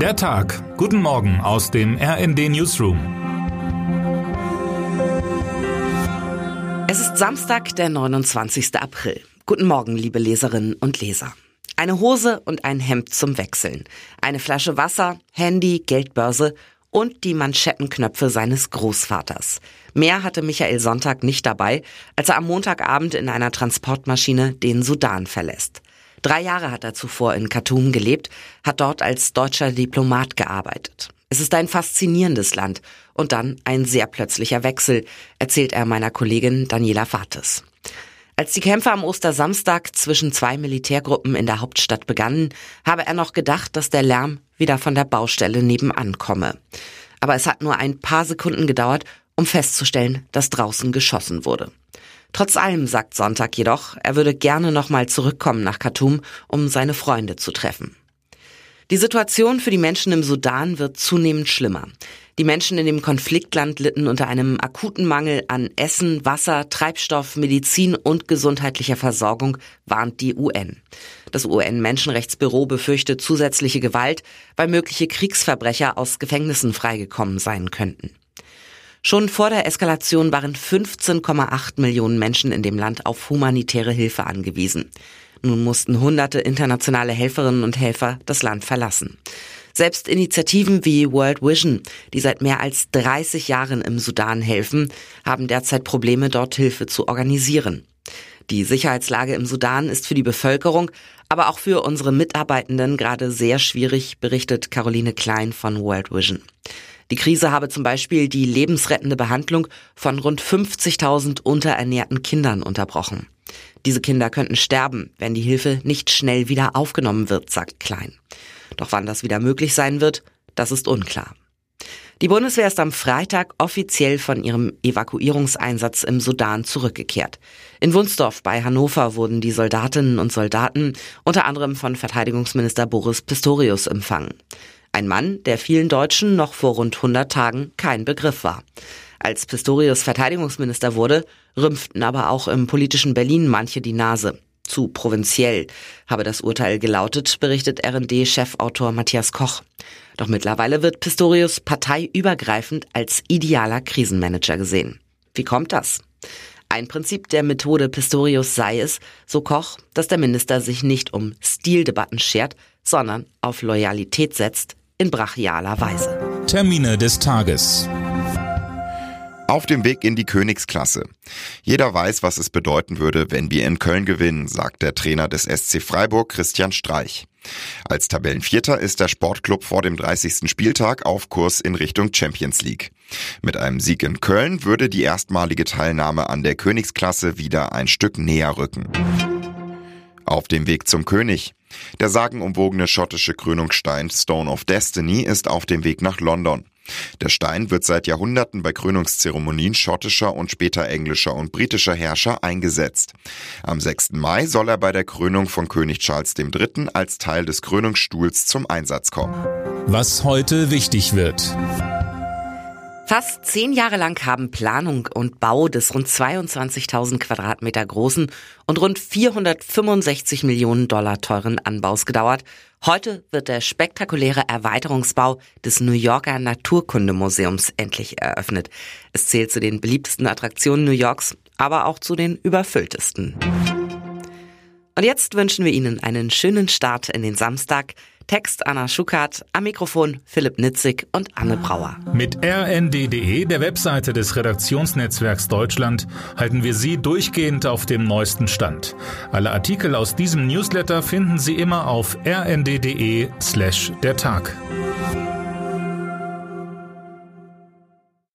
Der Tag. Guten Morgen aus dem RND Newsroom. Es ist Samstag, der 29. April. Guten Morgen, liebe Leserinnen und Leser. Eine Hose und ein Hemd zum Wechseln. Eine Flasche Wasser, Handy, Geldbörse und die Manschettenknöpfe seines Großvaters. Mehr hatte Michael Sonntag nicht dabei, als er am Montagabend in einer Transportmaschine den Sudan verlässt. Drei Jahre hat er zuvor in Khartoum gelebt, hat dort als deutscher Diplomat gearbeitet. Es ist ein faszinierendes Land und dann ein sehr plötzlicher Wechsel, erzählt er meiner Kollegin Daniela Fates. Als die Kämpfe am Ostersamstag zwischen zwei Militärgruppen in der Hauptstadt begannen, habe er noch gedacht, dass der Lärm wieder von der Baustelle nebenan komme. Aber es hat nur ein paar Sekunden gedauert, um festzustellen, dass draußen geschossen wurde. Trotz allem sagt Sonntag jedoch, er würde gerne nochmal zurückkommen nach Khartoum, um seine Freunde zu treffen. Die Situation für die Menschen im Sudan wird zunehmend schlimmer. Die Menschen in dem Konfliktland litten unter einem akuten Mangel an Essen, Wasser, Treibstoff, Medizin und gesundheitlicher Versorgung, warnt die UN. Das UN-Menschenrechtsbüro befürchtet zusätzliche Gewalt, weil mögliche Kriegsverbrecher aus Gefängnissen freigekommen sein könnten. Schon vor der Eskalation waren 15,8 Millionen Menschen in dem Land auf humanitäre Hilfe angewiesen. Nun mussten hunderte internationale Helferinnen und Helfer das Land verlassen. Selbst Initiativen wie World Vision, die seit mehr als 30 Jahren im Sudan helfen, haben derzeit Probleme, dort Hilfe zu organisieren. Die Sicherheitslage im Sudan ist für die Bevölkerung, aber auch für unsere Mitarbeitenden gerade sehr schwierig, berichtet Caroline Klein von World Vision. Die Krise habe zum Beispiel die lebensrettende Behandlung von rund 50.000 unterernährten Kindern unterbrochen. Diese Kinder könnten sterben, wenn die Hilfe nicht schnell wieder aufgenommen wird, sagt Klein. Doch wann das wieder möglich sein wird, das ist unklar. Die Bundeswehr ist am Freitag offiziell von ihrem Evakuierungseinsatz im Sudan zurückgekehrt. In Wunsdorf bei Hannover wurden die Soldatinnen und Soldaten unter anderem von Verteidigungsminister Boris Pistorius empfangen. Ein Mann, der vielen Deutschen noch vor rund 100 Tagen kein Begriff war. Als Pistorius Verteidigungsminister wurde, rümpften aber auch im politischen Berlin manche die Nase. Zu provinziell habe das Urteil gelautet, berichtet RD-Chefautor Matthias Koch. Doch mittlerweile wird Pistorius parteiübergreifend als idealer Krisenmanager gesehen. Wie kommt das? Ein Prinzip der Methode Pistorius sei es, so Koch, dass der Minister sich nicht um Stildebatten schert, sondern auf Loyalität setzt, in brachialer Weise. Termine des Tages. Auf dem Weg in die Königsklasse. Jeder weiß, was es bedeuten würde, wenn wir in Köln gewinnen, sagt der Trainer des SC Freiburg Christian Streich. Als Tabellenvierter ist der Sportclub vor dem 30. Spieltag auf Kurs in Richtung Champions League. Mit einem Sieg in Köln würde die erstmalige Teilnahme an der Königsklasse wieder ein Stück näher rücken. Auf dem Weg zum König. Der sagenumwogene schottische Krönungsstein Stone of Destiny ist auf dem Weg nach London. Der Stein wird seit Jahrhunderten bei Krönungszeremonien schottischer und später englischer und britischer Herrscher eingesetzt. Am 6. Mai soll er bei der Krönung von König Charles III. als Teil des Krönungsstuhls zum Einsatz kommen. Was heute wichtig wird. Fast zehn Jahre lang haben Planung und Bau des rund 22.000 Quadratmeter großen und rund 465 Millionen Dollar teuren Anbaus gedauert. Heute wird der spektakuläre Erweiterungsbau des New Yorker Naturkundemuseums endlich eröffnet. Es zählt zu den beliebtesten Attraktionen New Yorks, aber auch zu den überfülltesten. Und jetzt wünschen wir Ihnen einen schönen Start in den Samstag. Text Anna Schuckert, am Mikrofon Philipp Nitzig und Anne Brauer. Mit rnd.de, der Webseite des Redaktionsnetzwerks Deutschland, halten wir Sie durchgehend auf dem neuesten Stand. Alle Artikel aus diesem Newsletter finden Sie immer auf rnd.de slash der Tag.